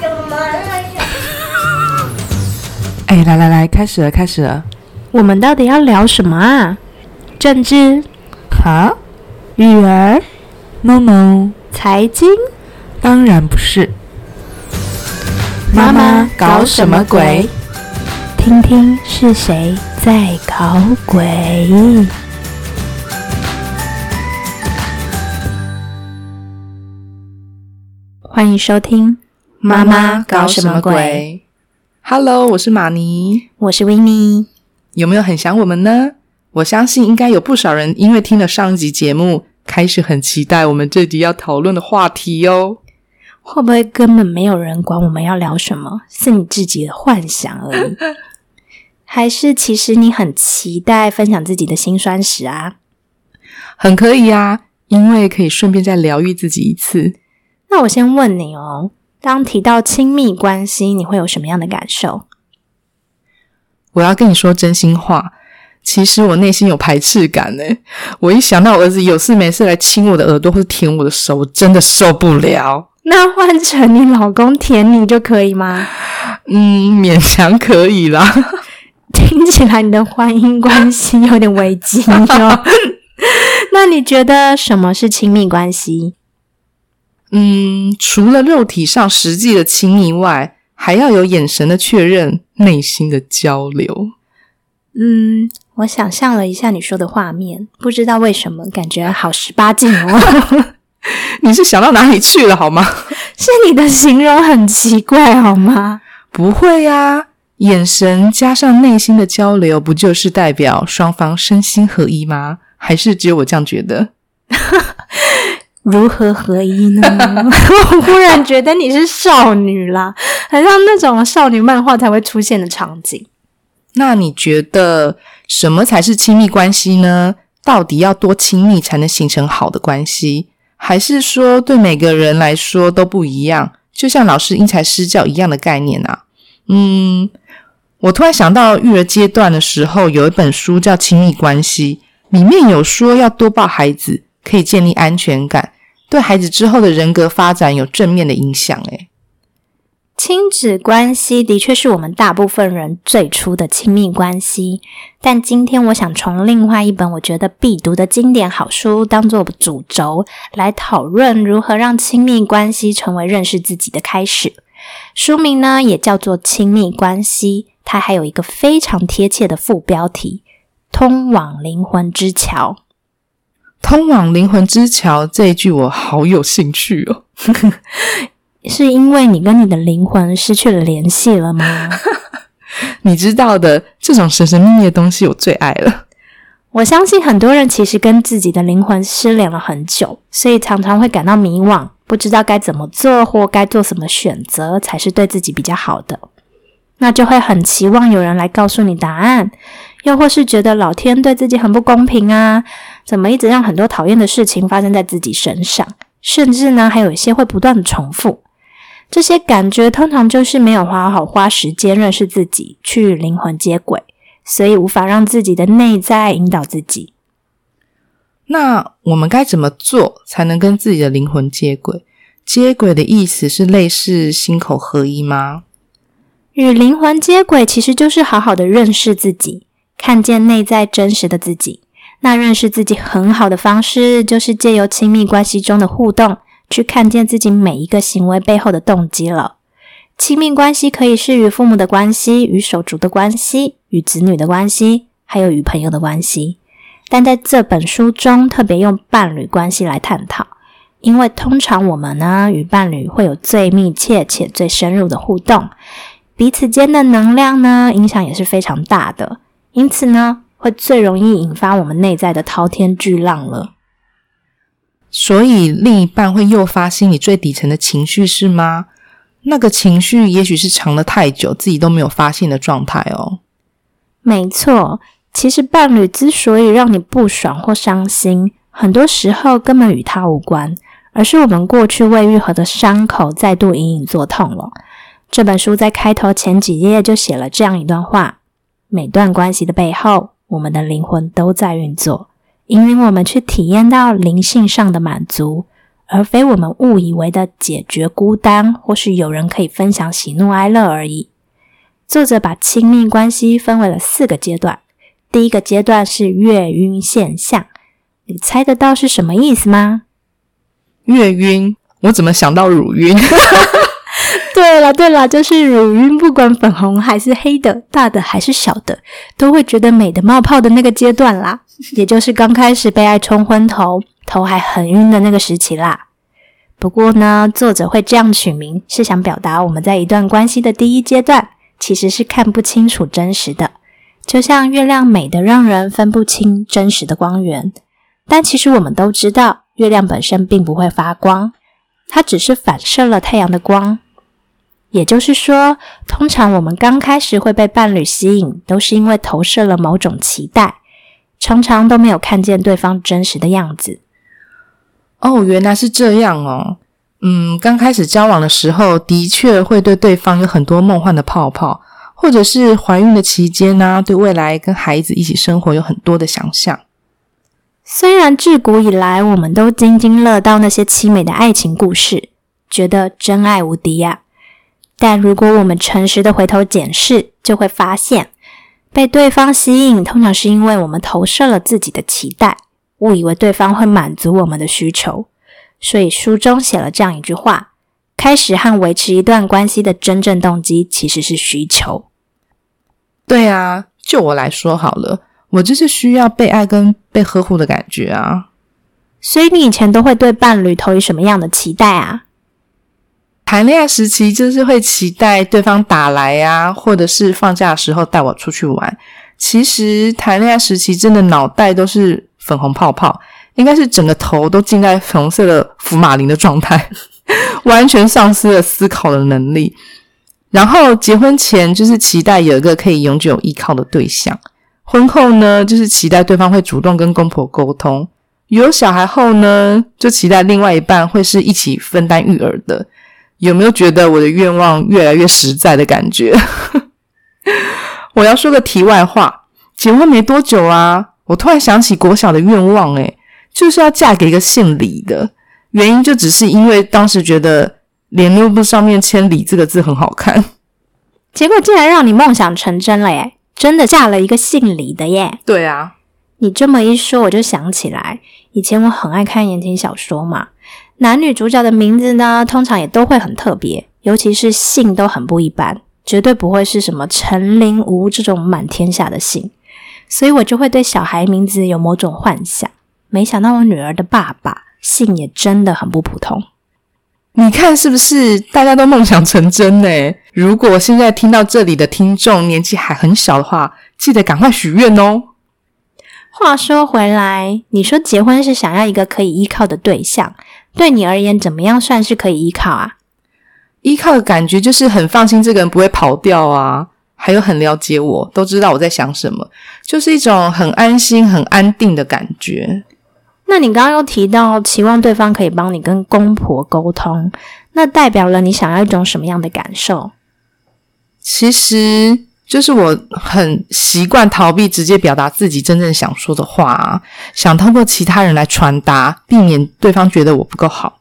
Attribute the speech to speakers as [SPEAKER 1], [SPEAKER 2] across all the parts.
[SPEAKER 1] 什么了？
[SPEAKER 2] 哎，来来来，开始了，开始了。
[SPEAKER 3] 我们到底要聊什么啊？政治、
[SPEAKER 2] 哈
[SPEAKER 3] 育儿、
[SPEAKER 2] ？No No，
[SPEAKER 3] 财经？
[SPEAKER 2] 当然不是。妈妈搞什么鬼？
[SPEAKER 3] 听听是谁在搞鬼？欢迎收听《妈妈搞什么鬼》。
[SPEAKER 2] ？Hello，我是玛尼。
[SPEAKER 3] 我是维尼。
[SPEAKER 2] 有没有很想我们呢？我相信应该有不少人因为听了上一集节目，开始很期待我们这集要讨论的话题哦。
[SPEAKER 3] 会不会根本没有人管我们要聊什么，是你自己的幻想而已？还是其实你很期待分享自己的辛酸史啊？
[SPEAKER 2] 很可以啊，因为可以顺便再疗愈自己一次。
[SPEAKER 3] 那我先问你哦，当提到亲密关系，你会有什么样的感受？
[SPEAKER 2] 我要跟你说真心话，其实我内心有排斥感呢。我一想到我儿子有事没事来亲我的耳朵或者舔我的手，我真的受不了。
[SPEAKER 3] 那换成你老公舔你就可以吗？
[SPEAKER 2] 嗯，勉强可以啦。
[SPEAKER 3] 听起来你的婚姻关系有点危机哦。那你觉得什么是亲密关系？
[SPEAKER 2] 嗯，除了肉体上实际的亲密外，还要有眼神的确认，内心的交流。
[SPEAKER 3] 嗯，我想象了一下你说的画面，不知道为什么感觉好十八禁哦。
[SPEAKER 2] 你是想到哪里去了好吗？
[SPEAKER 3] 是你的形容很奇怪好吗？
[SPEAKER 2] 不会呀、眼神加上内心的交流，不就是代表双方身心合一吗？还是只有我这样觉得？
[SPEAKER 3] 如何合一呢？我忽然觉得你是少女啦，很像那种少女漫画才会出现的场景。
[SPEAKER 2] 那你觉得什么才是亲密关系呢？到底要多亲密才能形成好的关系？还是说对每个人来说都不一样？就像老师因材施教一样的概念啊？嗯，我突然想到育儿阶段的时候，有一本书叫《亲密关系》，里面有说要多抱孩子，可以建立安全感，对孩子之后的人格发展有正面的影响。诶，
[SPEAKER 3] 亲子关系的确是我们大部分人最初的亲密关系，但今天我想从另外一本我觉得必读的经典好书当做主轴，来讨论如何让亲密关系成为认识自己的开始。书名呢也叫做《亲密关系》，它还有一个非常贴切的副标题：“通往灵魂之桥”。
[SPEAKER 2] 通往灵魂之桥这一句我好有兴趣哦。
[SPEAKER 3] 是因为你跟你的灵魂失去了联系了吗？
[SPEAKER 2] 你知道的，这种神神秘秘的东西我最爱了。
[SPEAKER 3] 我相信很多人其实跟自己的灵魂失联了很久，所以常常会感到迷惘，不知道该怎么做或该做什么选择才是对自己比较好的。那就会很期望有人来告诉你答案，又或是觉得老天对自己很不公平啊，怎么一直让很多讨厌的事情发生在自己身上，甚至呢还有一些会不断的重复。这些感觉通常就是没有好好花时间认识自己，去灵魂接轨。所以无法让自己的内在引导自己。
[SPEAKER 2] 那我们该怎么做才能跟自己的灵魂接轨？接轨的意思是类似心口合一吗？
[SPEAKER 3] 与灵魂接轨其实就是好好的认识自己，看见内在真实的自己。那认识自己很好的方式，就是借由亲密关系中的互动，去看见自己每一个行为背后的动机了。亲密关系可以是与父母的关系、与手足的关系、与子女的关系，还有与朋友的关系。但在这本书中，特别用伴侣关系来探讨，因为通常我们呢与伴侣会有最密切且最深入的互动，彼此间的能量呢影响也是非常大的，因此呢会最容易引发我们内在的滔天巨浪了。
[SPEAKER 2] 所以另一半会诱发心里最底层的情绪是吗？那个情绪也许是藏了太久，自己都没有发现的状态哦。
[SPEAKER 3] 没错，其实伴侣之所以让你不爽或伤心，很多时候根本与他无关，而是我们过去未愈合的伤口再度隐隐作痛了。这本书在开头前几页就写了这样一段话：每段关系的背后，我们的灵魂都在运作，引领我们去体验到灵性上的满足，而非我们误以为的解决孤单，或是有人可以分享喜怒哀乐而已。作者把亲密关系分为了四个阶段，第一个阶段是月晕现象，你猜得到是什么意思吗？
[SPEAKER 2] 月晕，我怎么想到乳晕？
[SPEAKER 3] 对了对了，就是乳晕，不管粉红还是黑的，大的还是小的，都会觉得美的冒泡的那个阶段啦，也就是刚开始被爱冲昏头，头还很晕的那个时期啦。不过呢，作者会这样取名，是想表达我们在一段关系的第一阶段，其实是看不清楚真实的，就像月亮美的让人分不清真实的光源。但其实我们都知道，月亮本身并不会发光，它只是反射了太阳的光。也就是说，通常我们刚开始会被伴侣吸引，都是因为投射了某种期待，常常都没有看见对方真实的样子。
[SPEAKER 2] 哦，原来是这样哦。嗯，刚开始交往的时候，的确会对对方有很多梦幻的泡泡，或者是怀孕的期间呢，对未来跟孩子一起生活有很多的想象。
[SPEAKER 3] 虽然自古以来，我们都津津乐道那些凄美的爱情故事，觉得真爱无敌呀。但如果我们诚实的回头检视，就会发现，被对方吸引，通常是因为我们投射了自己的期待，误以为对方会满足我们的需求。所以书中写了这样一句话：开始和维持一段关系的真正动机，其实是需求。
[SPEAKER 2] 对啊，就我来说好了，我就是需要被爱跟被呵护的感觉啊。
[SPEAKER 3] 所以你以前都会对伴侣投以什么样的期待啊？
[SPEAKER 2] 谈恋爱时期就是会期待对方打来呀，或者是放假的时候带我出去玩。其实谈恋爱时期真的脑袋都是粉红泡泡，应该是整个头都浸在粉红色的福马林的状态，完全丧失了思考的能力。然后结婚前就是期待有一个可以永久依靠的对象，婚后呢就是期待对方会主动跟公婆沟通，有小孩后呢就期待另外一半会是一起分担育儿的。有没有觉得我的愿望越来越实在的感觉？我要说个题外话，结婚没多久啊，我突然想起国小的愿望，诶就是要嫁给一个姓李的。原因就只是因为当时觉得联络簿上面签“李”这个字很好看，
[SPEAKER 3] 结果竟然让你梦想成真了耶！真的嫁了一个姓李的耶！
[SPEAKER 2] 对啊，
[SPEAKER 3] 你这么一说，我就想起来，以前我很爱看言情小说嘛。男女主角的名字呢，通常也都会很特别，尤其是姓都很不一般，绝对不会是什么陈、林、吴这种满天下的姓。所以我就会对小孩名字有某种幻想。没想到我女儿的爸爸姓也真的很不普通。
[SPEAKER 2] 你看是不是大家都梦想成真呢？如果现在听到这里的听众年纪还很小的话，记得赶快许愿哦。
[SPEAKER 3] 话说回来，你说结婚是想要一个可以依靠的对象。对你而言，怎么样算是可以依靠啊？
[SPEAKER 2] 依靠的感觉就是很放心，这个人不会跑掉啊，还有很了解我，都知道我在想什么，就是一种很安心、很安定的感觉。
[SPEAKER 3] 那你刚刚又提到期望对方可以帮你跟公婆沟通，那代表了你想要一种什么样的感受？
[SPEAKER 2] 其实。就是我很习惯逃避直接表达自己真正想说的话，想通过其他人来传达，避免对方觉得我不够好。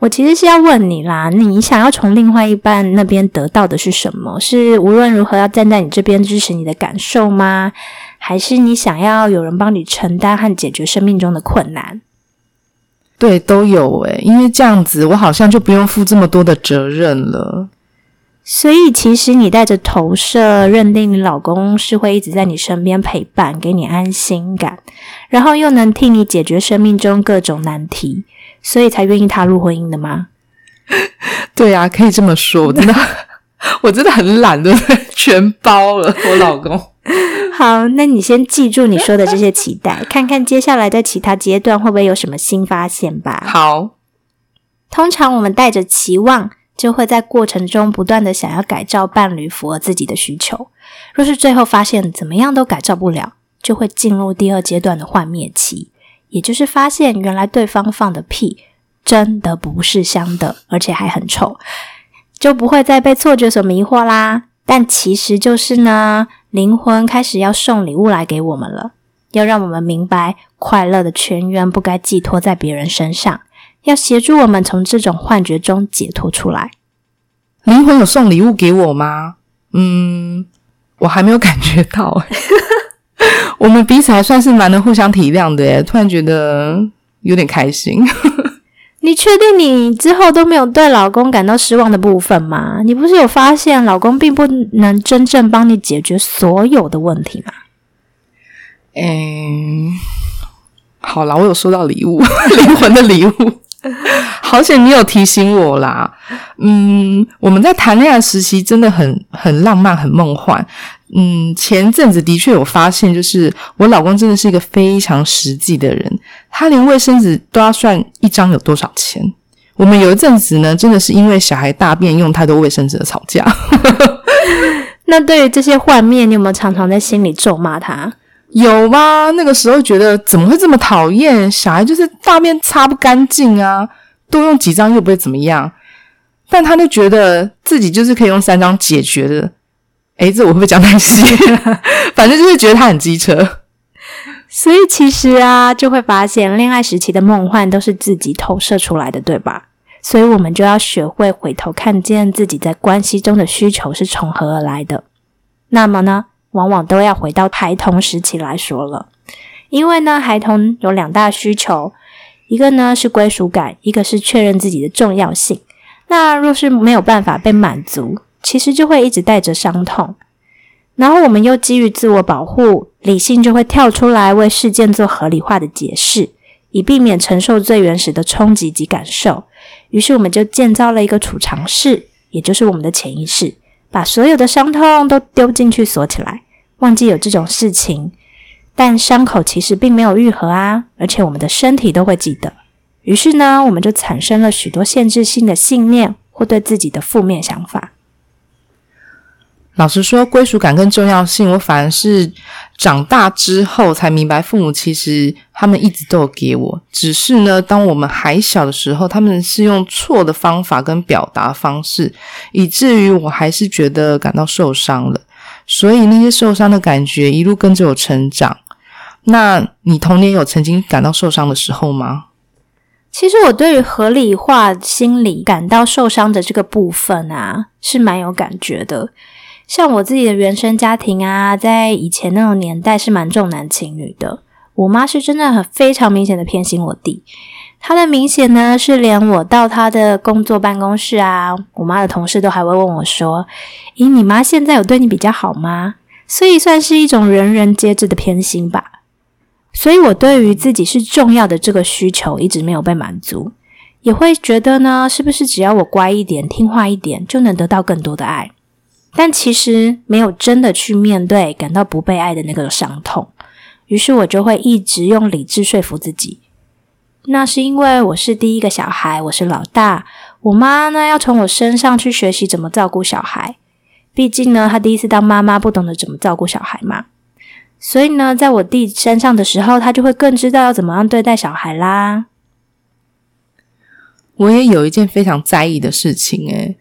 [SPEAKER 3] 我其实是要问你啦，你想要从另外一半那边得到的是什么？是无论如何要站在你这边支持你的感受吗？还是你想要有人帮你承担和解决生命中的困难？
[SPEAKER 2] 对，都有诶，因为这样子我好像就不用负这么多的责任了。
[SPEAKER 3] 所以，其实你带着投射，认定你老公是会一直在你身边陪伴，给你安心感，然后又能替你解决生命中各种难题，所以才愿意踏入婚姻的吗？
[SPEAKER 2] 对啊，可以这么说。我真的，我真的很懒对不对，全包了我老公。
[SPEAKER 3] 好，那你先记住你说的这些期待，看看接下来在其他阶段会不会有什么新发现吧。
[SPEAKER 2] 好，
[SPEAKER 3] 通常我们带着期望。就会在过程中不断的想要改造伴侣，符合自己的需求。若是最后发现怎么样都改造不了，就会进入第二阶段的幻灭期，也就是发现原来对方放的屁真的不是香的，而且还很臭，就不会再被错觉所迷惑啦。但其实就是呢，灵魂开始要送礼物来给我们了，要让我们明白快乐的泉源不该寄托在别人身上。要协助我们从这种幻觉中解脱出来。
[SPEAKER 2] 灵魂有送礼物给我吗？嗯，我还没有感觉到。我们彼此还算是蛮能互相体谅的耶，突然觉得有点开心。
[SPEAKER 3] 你确定你之后都没有对老公感到失望的部分吗？你不是有发现老公并不能真正帮你解决所有的问题吗？
[SPEAKER 2] 嗯，好啦，我有收到礼物，灵魂的礼物。好险你有提醒我啦。嗯，我们在谈恋爱时期真的很很浪漫，很梦幻。嗯，前阵子的确有发现，就是我老公真的是一个非常实际的人，他连卫生纸都要算一张有多少钱。我们有一阵子呢，真的是因为小孩大便用太多卫生纸而吵架。
[SPEAKER 3] 那对于这些幻面，你有没有常常在心里咒骂他？
[SPEAKER 2] 有吗？那个时候觉得怎么会这么讨厌小孩？就是大便擦不干净啊，多用几张又不会怎么样。但他就觉得自己就是可以用三张解决的。哎，这我会不会讲太细？反正就是觉得他很机车。
[SPEAKER 3] 所以其实啊，就会发现恋爱时期的梦幻都是自己投射出来的，对吧？所以我们就要学会回头看见自己在关系中的需求是从何而来的。那么呢？往往都要回到孩童时期来说了，因为呢，孩童有两大需求，一个呢是归属感，一个是确认自己的重要性。那若是没有办法被满足，其实就会一直带着伤痛。然后我们又基于自我保护，理性就会跳出来为事件做合理化的解释，以避免承受最原始的冲击及感受。于是我们就建造了一个储藏室，也就是我们的潜意识。把所有的伤痛都丢进去锁起来，忘记有这种事情。但伤口其实并没有愈合啊，而且我们的身体都会记得。于是呢，我们就产生了许多限制性的信念或对自己的负面想法。
[SPEAKER 2] 老实说，归属感跟重要性，我反而是长大之后才明白，父母其实他们一直都有给我，只是呢，当我们还小的时候，他们是用错的方法跟表达方式，以至于我还是觉得感到受伤了。所以那些受伤的感觉一路跟着我成长。那你童年有曾经感到受伤的时候吗？
[SPEAKER 3] 其实我对于合理化心理感到受伤的这个部分啊，是蛮有感觉的。像我自己的原生家庭啊，在以前那种年代是蛮重男轻女的。我妈是真的很非常明显的偏心我弟，她的明显呢是连我到她的工作办公室啊，我妈的同事都还会问我说：“咦，你妈现在有对你比较好吗？”所以算是一种人人皆知的偏心吧。所以我对于自己是重要的这个需求一直没有被满足，也会觉得呢，是不是只要我乖一点、听话一点，就能得到更多的爱？但其实没有真的去面对感到不被爱的那个伤痛，于是我就会一直用理智说服自己。那是因为我是第一个小孩，我是老大，我妈呢要从我身上去学习怎么照顾小孩。毕竟呢，她第一次当妈妈，不懂得怎么照顾小孩嘛。所以呢，在我弟身上的时候，她就会更知道要怎么样对待小孩啦。
[SPEAKER 2] 我也有一件非常在意的事情，诶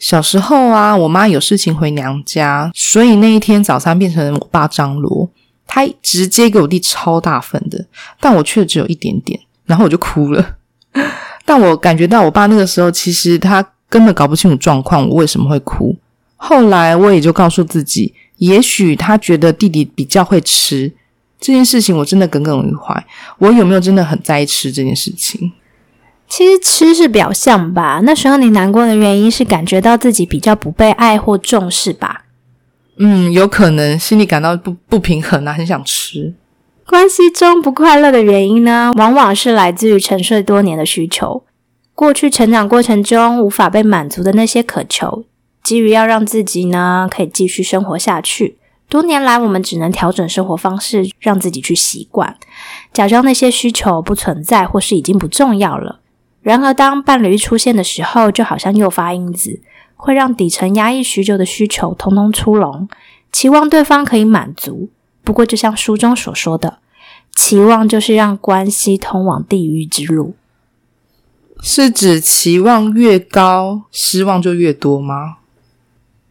[SPEAKER 2] 小时候啊，我妈有事情回娘家，所以那一天早餐变成我爸张罗，他直接给我弟超大份的，但我却只有一点点，然后我就哭了。但我感觉到我爸那个时候其实他根本搞不清楚状况，我为什么会哭。后来我也就告诉自己，也许他觉得弟弟比较会吃这件事情，我真的耿耿于怀。我有没有真的很在意吃这件事情？
[SPEAKER 3] 其实吃是表象吧，那时候你难过的原因是感觉到自己比较不被爱或重视吧？
[SPEAKER 2] 嗯，有可能心里感到不不平衡啊，很想吃。
[SPEAKER 3] 关系中不快乐的原因呢，往往是来自于沉睡多年的需求，过去成长过程中无法被满足的那些渴求，基于要让自己呢可以继续生活下去，多年来我们只能调整生活方式，让自己去习惯，假装那些需求不存在或是已经不重要了。然而，当伴侣出现的时候，就好像诱发因子，会让底层压抑许久的需求通通出笼，期望对方可以满足。不过，就像书中所说的，期望就是让关系通往地狱之路。
[SPEAKER 2] 是指期望越高，失望就越多吗？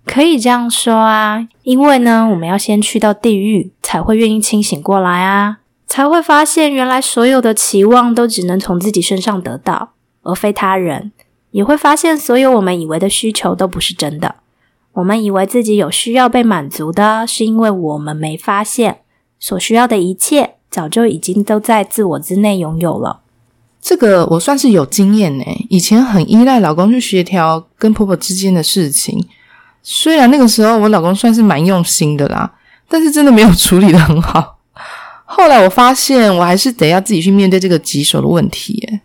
[SPEAKER 3] 可以这样说啊，因为呢，我们要先去到地狱，才会愿意清醒过来啊，才会发现原来所有的期望都只能从自己身上得到。而非他人，也会发现所有我们以为的需求都不是真的。我们以为自己有需要被满足的，是因为我们没发现所需要的一切早就已经都在自我之内拥有了。
[SPEAKER 2] 这个我算是有经验呢。以前很依赖老公去协调跟婆婆之间的事情，虽然那个时候我老公算是蛮用心的啦，但是真的没有处理的很好。后来我发现，我还是得要自己去面对这个棘手的问题。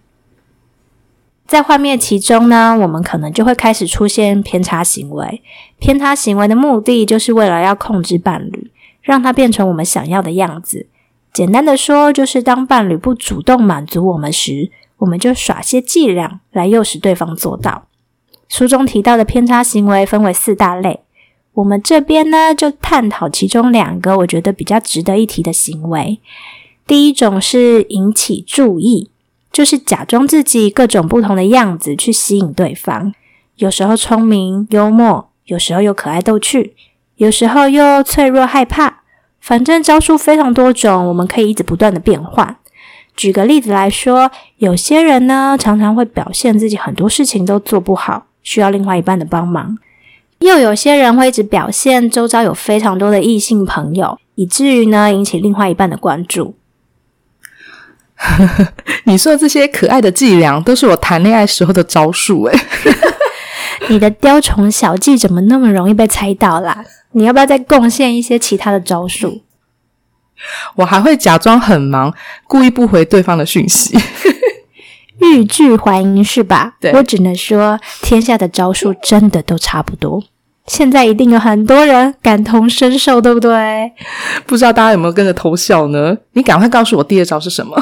[SPEAKER 3] 在幻灭其中呢，我们可能就会开始出现偏差行为。偏差行为的目的，就是为了要控制伴侣，让他变成我们想要的样子。简单的说，就是当伴侣不主动满足我们时，我们就耍些伎俩来诱使对方做到。书中提到的偏差行为分为四大类，我们这边呢就探讨其中两个我觉得比较值得一提的行为。第一种是引起注意，就是假装自己各种不同的样子去吸引对方，有时候聪明幽默，有时候又可爱逗趣，有时候又脆弱害怕。反正招数非常多种，我们可以一直不断的变换。举个例子来说，有些人呢常常会表现自己很多事情都做不好，需要另外一半的帮忙；又有些人会一直表现周遭有非常多的异性朋友，以至于呢引起另外一半的关注。
[SPEAKER 2] 你说的这些可爱的伎俩，都是我谈恋爱时候的招数哎
[SPEAKER 3] 你的雕虫小技怎么那么容易被猜到啦？你要不要再贡献一些其他的招数？
[SPEAKER 2] 我还会假装很忙，故意不回对方的讯息，
[SPEAKER 3] 欲拒还迎是吧？
[SPEAKER 2] 对
[SPEAKER 3] 我只能说，天下的招数真的都差不多。现在一定有很多人感同身受，对不对？
[SPEAKER 2] 不知道大家有没有跟着偷笑呢？你赶快告诉我第二招是什么？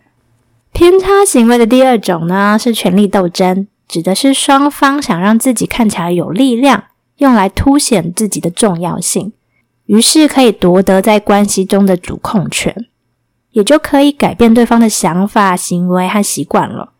[SPEAKER 3] 偏差行为的第二种呢，是权力斗争，指的是双方想让自己看起来有力量。用来凸显自己的重要性，于是可以夺得在关系中的主控权，也就可以改变对方的想法、行为和习惯了。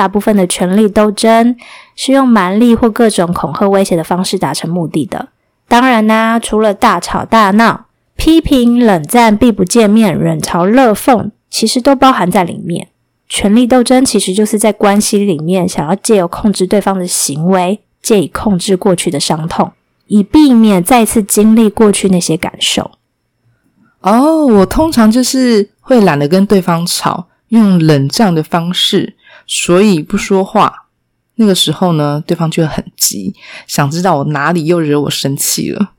[SPEAKER 3] 大部分的权力斗争是用蛮力或各种恐吓、威胁的方式达成目的的。当然啦，除了大吵大闹、批评、冷战、避不见面、冷嘲热讽，其实都包含在里面。权力斗争其实就是在关系里面想要借由控制对方的行为。借以控制过去的伤痛，以避免再次经历过去那些感受。
[SPEAKER 2] 哦，我通常就是会懒得跟对方吵，用冷战的方式，所以不说话。那个时候呢，对方就会很急，想知道我哪里又惹我生气了。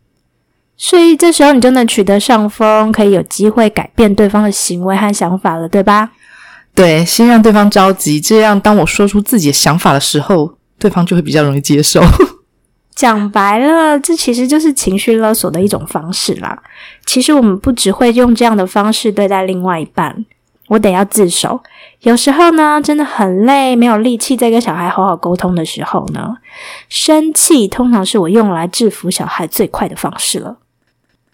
[SPEAKER 3] 所以这时候你就能取得上风，可以有机会改变对方的行为和想法了，对吧？
[SPEAKER 2] 对，先让对方着急，这样当我说出自己的想法的时候。对方就会比较容易接受。
[SPEAKER 3] 讲白了，这其实就是情绪勒索的一种方式啦。其实我们不只会用这样的方式对待另外一半，我得要自首。有时候呢，真的很累，没有力气再跟小孩好好沟通的时候呢，生气通常是我用来制服小孩最快的方式了。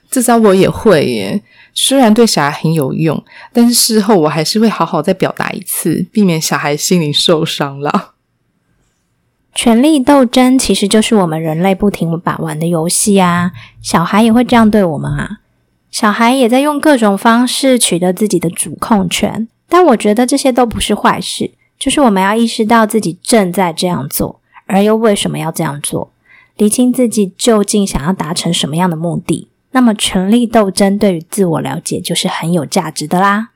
[SPEAKER 2] 这招我也会耶，虽然对小孩很有用，但是事后我还是会好好再表达一次，避免小孩心灵受伤了。
[SPEAKER 3] 权力斗争其实就是我们人类不停把玩的游戏啊！小孩也会这样对我们啊！小孩也在用各种方式取得自己的主控权，但我觉得这些都不是坏事，就是我们要意识到自己正在这样做，而又为什么要这样做，厘清自己究竟想要达成什么样的目的。那么，权力斗争对于自我了解就是很有价值的啦。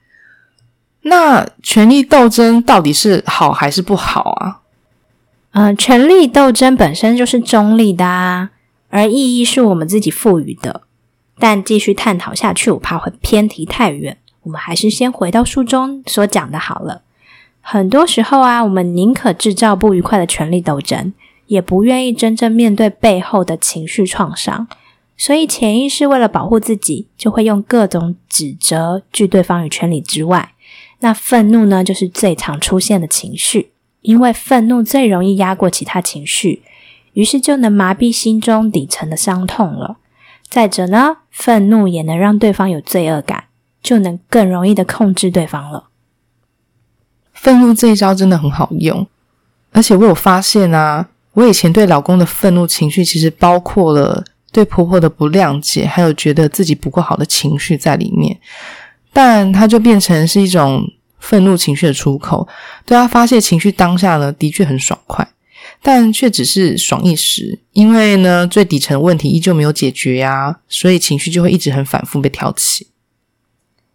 [SPEAKER 2] 那权力斗争到底是好还是不好啊？
[SPEAKER 3] 嗯，权力斗争本身就是中立的啊，而意义是我们自己赋予的。但继续探讨下去，我怕会偏题太远。我们还是先回到书中所讲的好了。很多时候啊，我们宁可制造不愉快的权力斗争，也不愿意真正面对背后的情绪创伤。所以潜意识为了保护自己，就会用各种指责拒对方于千里之外。那愤怒呢，就是最常出现的情绪。因为愤怒最容易压过其他情绪，于是就能麻痹心中底层的伤痛了。再者呢，愤怒也能让对方有罪恶感，就能更容易的控制对方了。
[SPEAKER 2] 愤怒这一招真的很好用，而且我有发现啊，我以前对老公的愤怒情绪，其实包括了对婆婆的不谅解，还有觉得自己不够好的情绪在里面，但它就变成是一种。愤怒情绪的出口，对他发泄情绪当下呢，的确很爽快，但却只是爽一时，因为呢，最底层问题依旧没有解决呀，所以情绪就会一直很反复被挑起。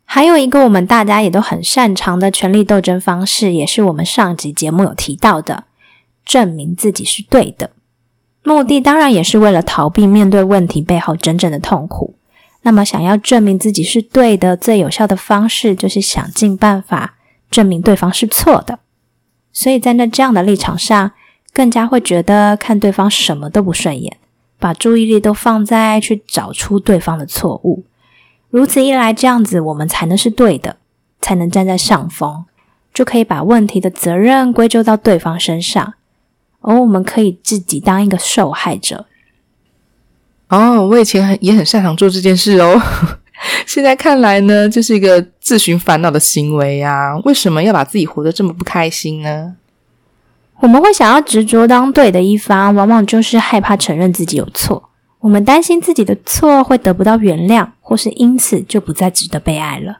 [SPEAKER 3] 还有一个我们大家也都很擅长的权力斗争方式，也是我们上集节目有提到的，证明自己是对的。目的当然也是为了逃避面对问题背后真正的痛苦。那么，想要证明自己是对的，最有效的方式就是想尽办法证明对方是错的。所以在那这样的立场上，更加会觉得看对方什么都不顺眼，把注意力都放在去找出对方的错误。如此一来，这样子我们才能是对的，才能站在上风，就可以把问题的责任归咎到对方身上，而我们可以自己当一个受害者。
[SPEAKER 2] 哦，我以前很也很擅长做这件事哦，现在看来呢，这是一个自寻烦恼的行为呀。为什么要把自己活得这么不开心呢？
[SPEAKER 3] 我们会想要执着当对的一方，往往就是害怕承认自己有错。我们担心自己的错会得不到原谅，或是因此就不再值得被爱了，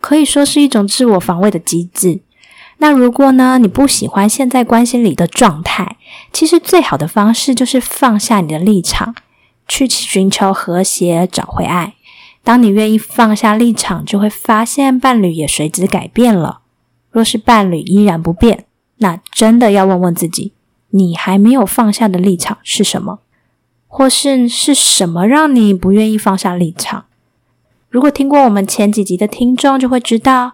[SPEAKER 3] 可以说是一种自我防卫的机制。那如果呢，你不喜欢现在关系里的状态，其实最好的方式就是放下你的立场，去寻求和谐，找回爱。当你愿意放下立场，就会发现伴侣也随之改变了。若是伴侣依然不变，那真的要问问自己，你还没有放下的立场是什么？或是是什么让你不愿意放下立场？如果听过我们前几集的听众就会知道，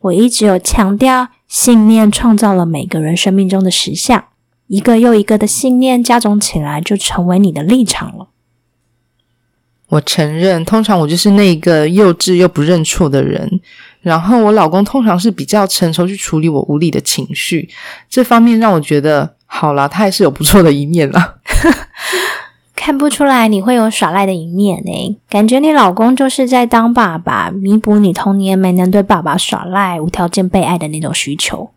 [SPEAKER 3] 我一直有强调，信念创造了每个人生命中的实相，一个又一个的信念加总起来，就成为你的立场了。
[SPEAKER 2] 我承认，通常我就是那个幼稚又不认错的人。然后我老公通常是比较成熟去处理我无理的情绪，这方面让我觉得，好啦，他还是有不错的一面啦。
[SPEAKER 3] 看不出来你会有耍赖的一面呢，感觉你老公就是在当爸爸，弥补你童年没能对爸爸耍赖、无条件被爱的那种需求。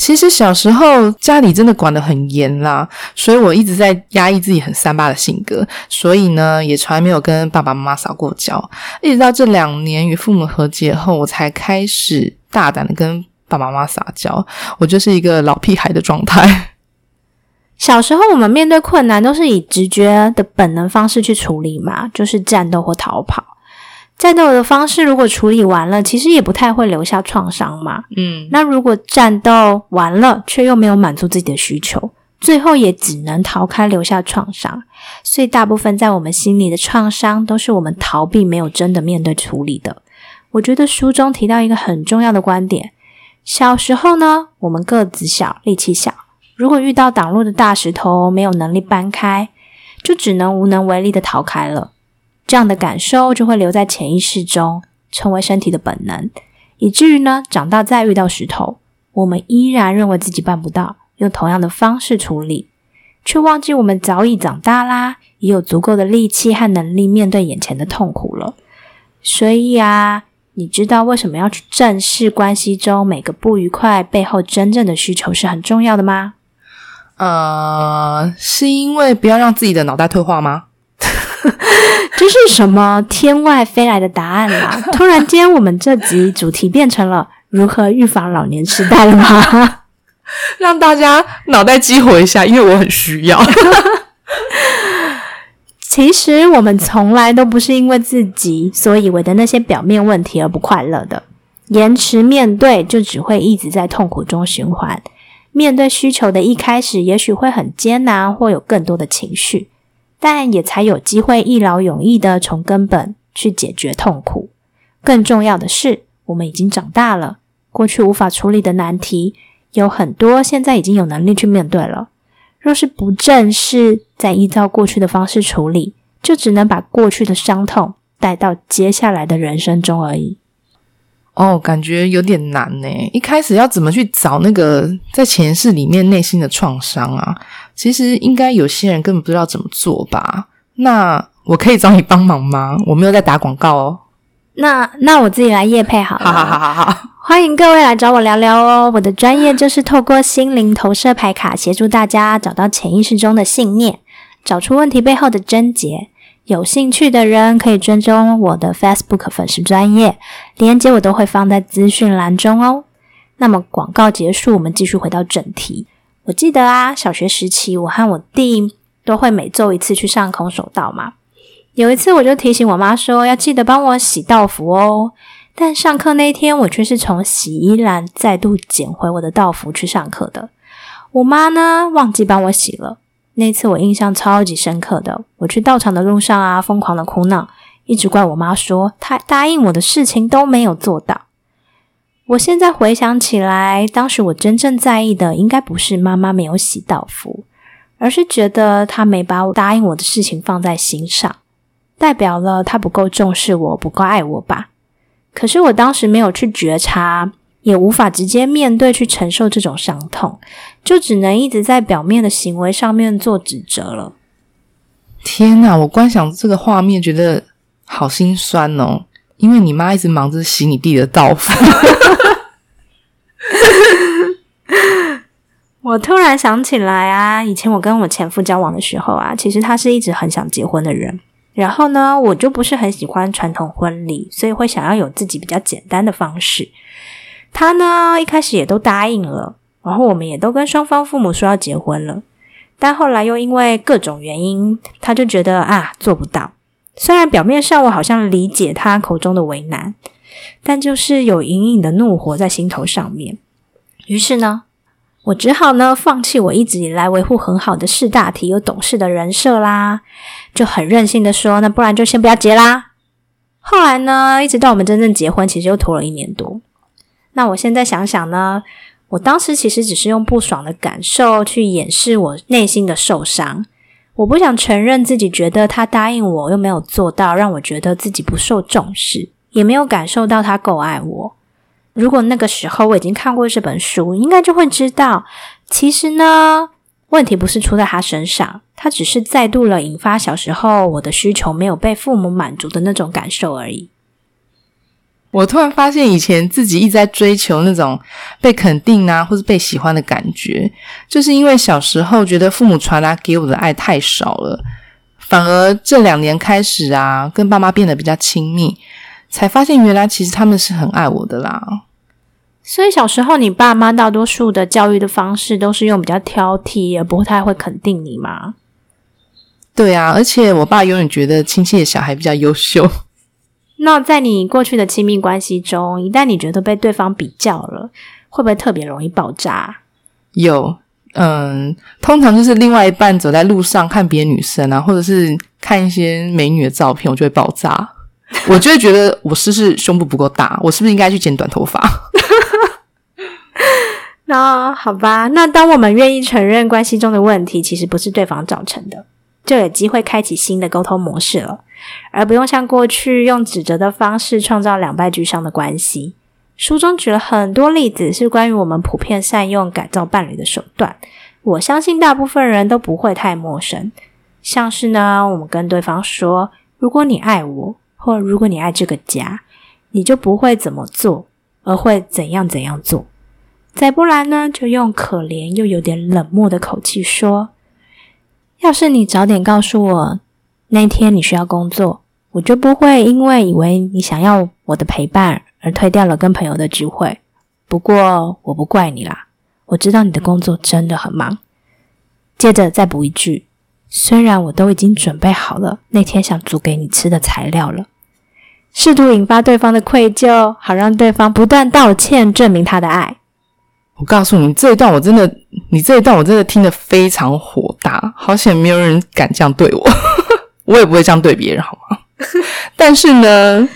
[SPEAKER 2] 其实小时候家里真的管得很严啦，所以我一直在压抑自己很三八的性格，所以呢也从来没有跟爸爸妈妈撒过娇。一直到这两年与父母和解后，我才开始大胆的跟爸爸妈妈撒娇。我就是一个老屁孩的状态。
[SPEAKER 3] 小时候，我们面对困难都是以直觉的本能方式去处理嘛，就是战斗或逃跑。战斗的方式如果处理完了，其实也不太会留下创伤嘛。嗯，那如果战斗完了，却又没有满足自己的需求，最后也只能逃开，留下创伤。所以，大部分在我们心里的创伤，都是我们逃避，没有真的面对处理的。我觉得书中提到一个很重要的观点：小时候呢，我们个子小，力气小。如果遇到挡路的大石头，没有能力搬开，就只能无能为力的逃开了。这样的感受就会留在潜意识中，成为身体的本能，以至于呢，长大再遇到石头，我们依然认为自己办不到，用同样的方式处理，却忘记我们早已长大啦，也有足够的力气和能力面对眼前的痛苦了。所以啊，你知道为什么要去正视关系中每个不愉快背后真正的需求是很重要的吗？
[SPEAKER 2] 呃，是因为不要让自己的脑袋退化吗？
[SPEAKER 3] 这是什么天外飞来的答案啦？突然间，我们这集主题变成了如何预防老年痴呆了吗？
[SPEAKER 2] 让大家脑袋激活一下，因为我很需要。
[SPEAKER 3] 其实我们从来都不是因为自己所以为的那些表面问题而不快乐的，延迟面对就只会一直在痛苦中循环。面对需求的一开始，也许会很艰难，或有更多的情绪，但也才有机会一劳永逸的从根本去解决痛苦。更重要的是，我们已经长大了，过去无法处理的难题有很多，现在已经有能力去面对了。若是不正视，再依照过去的方式处理，就只能把过去的伤痛带到接下来的人生中而已。
[SPEAKER 2] 哦，感觉有点难呢。一开始要怎么去找那个在前世里面内心的创伤啊？其实应该有些人根本不知道怎么做吧？那我可以找你帮忙吗？我没有在打广告哦。
[SPEAKER 3] 那那我自己来夜配好了。
[SPEAKER 2] 好好好好好，
[SPEAKER 3] 欢迎各位来找我聊聊哦。我的专业就是透过心灵投射牌卡，协助大家找到潜意识中的信念，找出问题背后的症结。有兴趣的人可以追踪我的 Facebook 粉丝专业，连接我都会放在资讯栏中哦。那么广告结束，我们继续回到正题。我记得啊，小学时期我和我弟都会每周一次去上空手道嘛。有一次我就提醒我妈说，要记得帮我洗道服哦。但上课那天，我却是从洗衣篮再度捡回我的道服去上课的。我妈呢，忘记帮我洗了。那次我印象超级深刻的，我去道场的路上啊，疯狂的哭闹，一直怪我妈说她答应我的事情都没有做到。我现在回想起来，当时我真正在意的，应该不是妈妈没有洗道服，而是觉得她没把我答应我的事情放在心上，代表了她不够重视我，不够爱我吧。可是我当时没有去觉察。也无法直接面对去承受这种伤痛，就只能一直在表面的行为上面做指责了。
[SPEAKER 2] 天哪！我光想这个画面，觉得好心酸哦。因为你妈一直忙着洗你弟的道服。
[SPEAKER 3] 我突然想起来啊，以前我跟我前夫交往的时候啊，其实他是一直很想结婚的人。然后呢，我就不是很喜欢传统婚礼，所以会想要有自己比较简单的方式。他呢，一开始也都答应了，然后我们也都跟双方父母说要结婚了，但后来又因为各种原因，他就觉得啊做不到。虽然表面上我好像理解他口中的为难，但就是有隐隐的怒火在心头上面。于是呢，我只好呢放弃我一直以来维护很好的事大体又懂事的人设啦，就很任性的说，那不然就先不要结啦。后来呢，一直到我们真正结婚，其实又拖了一年多。那我现在想想呢，我当时其实只是用不爽的感受去掩饰我内心的受伤。我不想承认自己觉得他答应我又没有做到，让我觉得自己不受重视，也没有感受到他够爱我。如果那个时候我已经看过这本书，应该就会知道，其实呢，问题不是出在他身上，他只是再度了引发小时候我的需求没有被父母满足的那种感受而已。
[SPEAKER 2] 我突然发现，以前自己一直在追求那种被肯定啊，或是被喜欢的感觉，就是因为小时候觉得父母传达给我的爱太少了，反而这两年开始啊，跟爸妈变得比较亲密，才发现原来其实他们是很爱我的啦。
[SPEAKER 3] 所以小时候，你爸妈大多数的教育的方式都是用比较挑剔，也不太会肯定你嘛？
[SPEAKER 2] 对啊，而且我爸永远觉得亲戚的小孩比较优秀。
[SPEAKER 3] 那在你过去的亲密关系中，一旦你觉得被对方比较了，会不会特别容易爆炸？
[SPEAKER 2] 有，嗯，通常就是另外一半走在路上看别的女生啊，或者是看一些美女的照片，我就会爆炸。我就会觉得我是不是胸部不够大？我是不是应该去剪短头发？
[SPEAKER 3] 那好吧，那当我们愿意承认关系中的问题其实不是对方造成的，就有机会开启新的沟通模式了。而不用像过去用指责的方式创造两败俱伤的关系。书中举了很多例子，是关于我们普遍善用改造伴侣的手段。我相信大部分人都不会太陌生。像是呢，我们跟对方说：“如果你爱我，或如果你爱这个家，你就不会怎么做，而会怎样怎样做。”再不然呢，就用可怜又有点冷漠的口气说：“要是你早点告诉我。”那天你需要工作，我就不会因为以为你想要我的陪伴而推掉了跟朋友的聚会。不过我不怪你啦，我知道你的工作真的很忙。接着再补一句，虽然我都已经准备好了那天想煮给你吃的材料了，试图引发对方的愧疚，好让对方不断道歉，证明他的爱。
[SPEAKER 2] 我告诉你，这一段我真的，你这一段我真的听得非常火大，好险没有人敢这样对我。我也不会这样对别人，好吗？但是呢，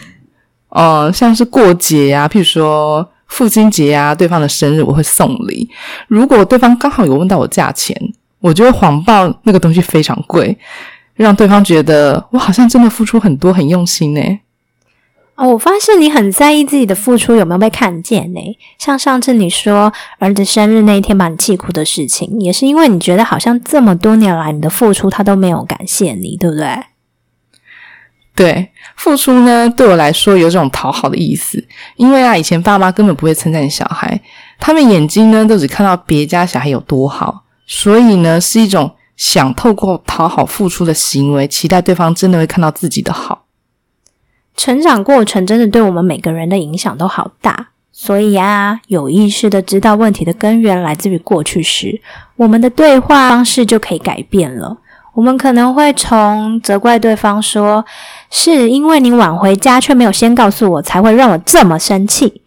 [SPEAKER 2] 呃，像是过节呀，譬如说父亲节呀，对方的生日，我会送礼。如果对方刚好有问到我价钱，我就会谎报那个东西非常贵，让对方觉得我好像真的付出很多，很用心呢。
[SPEAKER 3] 哦，我发现你很在意自己的付出有没有被看见呢？像上次你说儿子生日那一天把你气哭的事情，也是因为你觉得好像这么多年来你的付出他都没有感谢你，对不对？
[SPEAKER 2] 对，付出呢对我来说有种讨好的意思，因为啊以前爸妈根本不会称赞小孩，他们眼睛呢都只看到别家小孩有多好，所以呢是一种想透过讨好付出的行为，期待对方真的会看到自己的好。
[SPEAKER 3] 成长过程真的对我们每个人的影响都好大，所以啊，有意识的知道问题的根源来自于过去时，我们的对话方式就可以改变了。我们可能会从责怪对方说：“是因为你晚回家却没有先告诉我，才会让我这么生气。”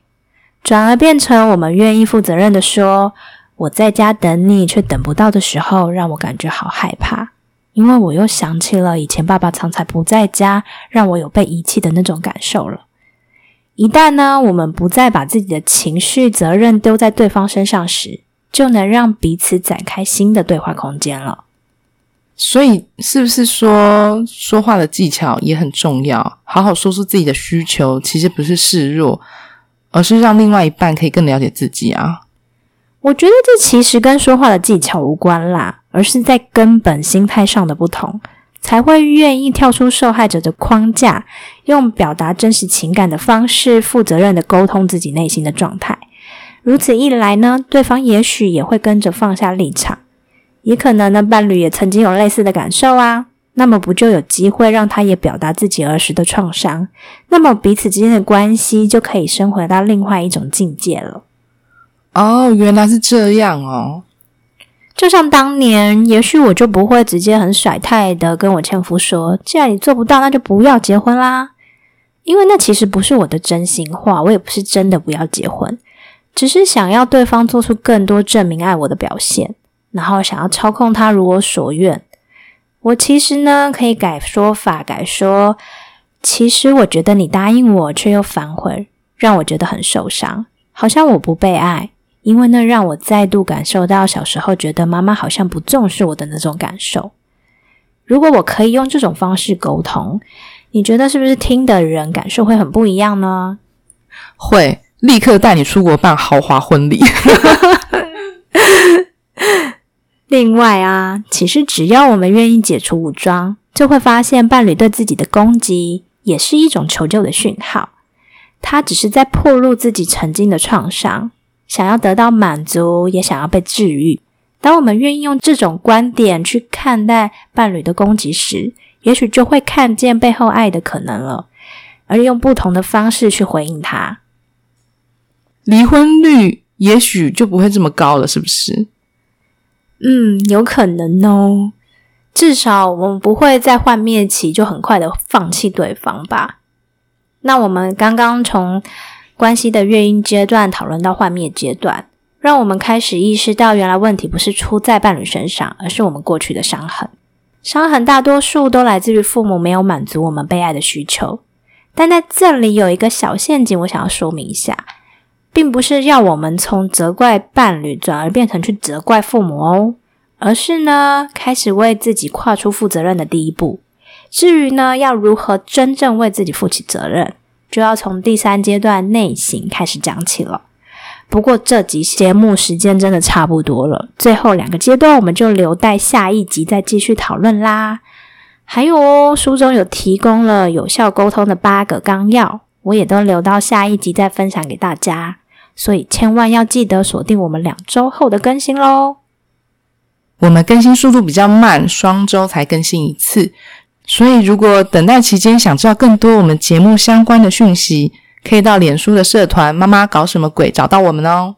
[SPEAKER 3] 转而变成我们愿意负责任的说：“我在家等你，却等不到的时候，让我感觉好害怕。”因为我又想起了以前爸爸常常不在家，让我有被遗弃的那种感受了。一旦呢，我们不再把自己的情绪责任丢在对方身上时，就能让彼此展开新的对话空间了。
[SPEAKER 2] 所以，是不是说说话的技巧也很重要？好好说出自己的需求，其实不是示弱，而是让另外一半可以更了解自己啊。
[SPEAKER 3] 我觉得这其实跟说话的技巧无关啦。而是在根本心态上的不同，才会愿意跳出受害者的框架，用表达真实情感的方式，负责任的沟通自己内心的状态。如此一来呢，对方也许也会跟着放下立场，也可能呢，伴侣也曾经有类似的感受啊。那么不就有机会让他也表达自己儿时的创伤？那么彼此之间的关系就可以升回到另外一种境界了。
[SPEAKER 2] 哦，原来是这样哦。
[SPEAKER 3] 就像当年，也许我就不会直接很甩态的跟我前夫说：“既然你做不到，那就不要结婚啦。”因为那其实不是我的真心话，我也不是真的不要结婚，只是想要对方做出更多证明爱我的表现，然后想要操控他如我所愿。我其实呢，可以改说法，改说：“其实我觉得你答应我，却又反悔，让我觉得很受伤，好像我不被爱。”因为那让我再度感受到小时候觉得妈妈好像不重视我的那种感受。如果我可以用这种方式沟通，你觉得是不是听的人感受会很不一样呢？
[SPEAKER 2] 会，立刻带你出国办豪华婚礼。
[SPEAKER 3] 另外啊，其实只要我们愿意解除武装，就会发现伴侣对自己的攻击也是一种求救的讯号。他只是在暴露自己曾经的创伤。想要得到满足，也想要被治愈。当我们愿意用这种观点去看待伴侣的攻击时，也许就会看见背后爱的可能了，而用不同的方式去回应他，
[SPEAKER 2] 离婚率也许就不会这么高了，是不是？
[SPEAKER 3] 嗯，有可能哦。至少我们不会在幻灭期就很快的放弃对方吧？那我们刚刚从。关系的月婴阶段讨论到幻灭阶段，让我们开始意识到，原来问题不是出在伴侣身上，而是我们过去的伤痕。伤痕大多数都来自于父母没有满足我们被爱的需求。但在这里有一个小陷阱，我想要说明一下，并不是要我们从责怪伴侣转而变成去责怪父母哦，而是呢，开始为自己跨出负责任的第一步。至于呢，要如何真正为自己负起责任？就要从第三阶段内省开始讲起了。不过这集节目时间真的差不多了，最后两个阶段我们就留待下一集再继续讨论啦。还有哦，书中有提供了有效沟通的八个纲要，我也都留到下一集再分享给大家。所以千万要记得锁定我们两周后的更新喽。
[SPEAKER 2] 我们更新速度比较慢，双周才更新一次。所以，如果等待期间想知道更多我们节目相关的讯息，可以到脸书的社团“妈妈搞什么鬼”找到我们哦。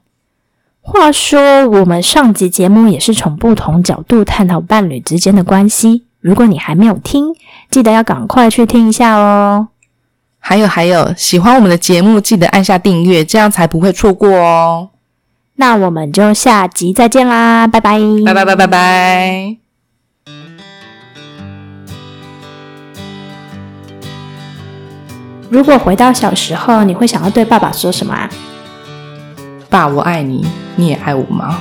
[SPEAKER 3] 话说，我们上集节目也是从不同角度探讨伴侣之间的关系。如果你还没有听，记得要赶快去听一下哦。
[SPEAKER 2] 还有还有，喜欢我们的节目，记得按下订阅，这样才不会错过哦。
[SPEAKER 3] 那我们就下集再见啦，拜拜，
[SPEAKER 2] 拜拜拜拜拜。
[SPEAKER 3] 如果回到小时候，你会想要对爸爸说什么啊？
[SPEAKER 2] 爸，我爱你，你也爱我吗？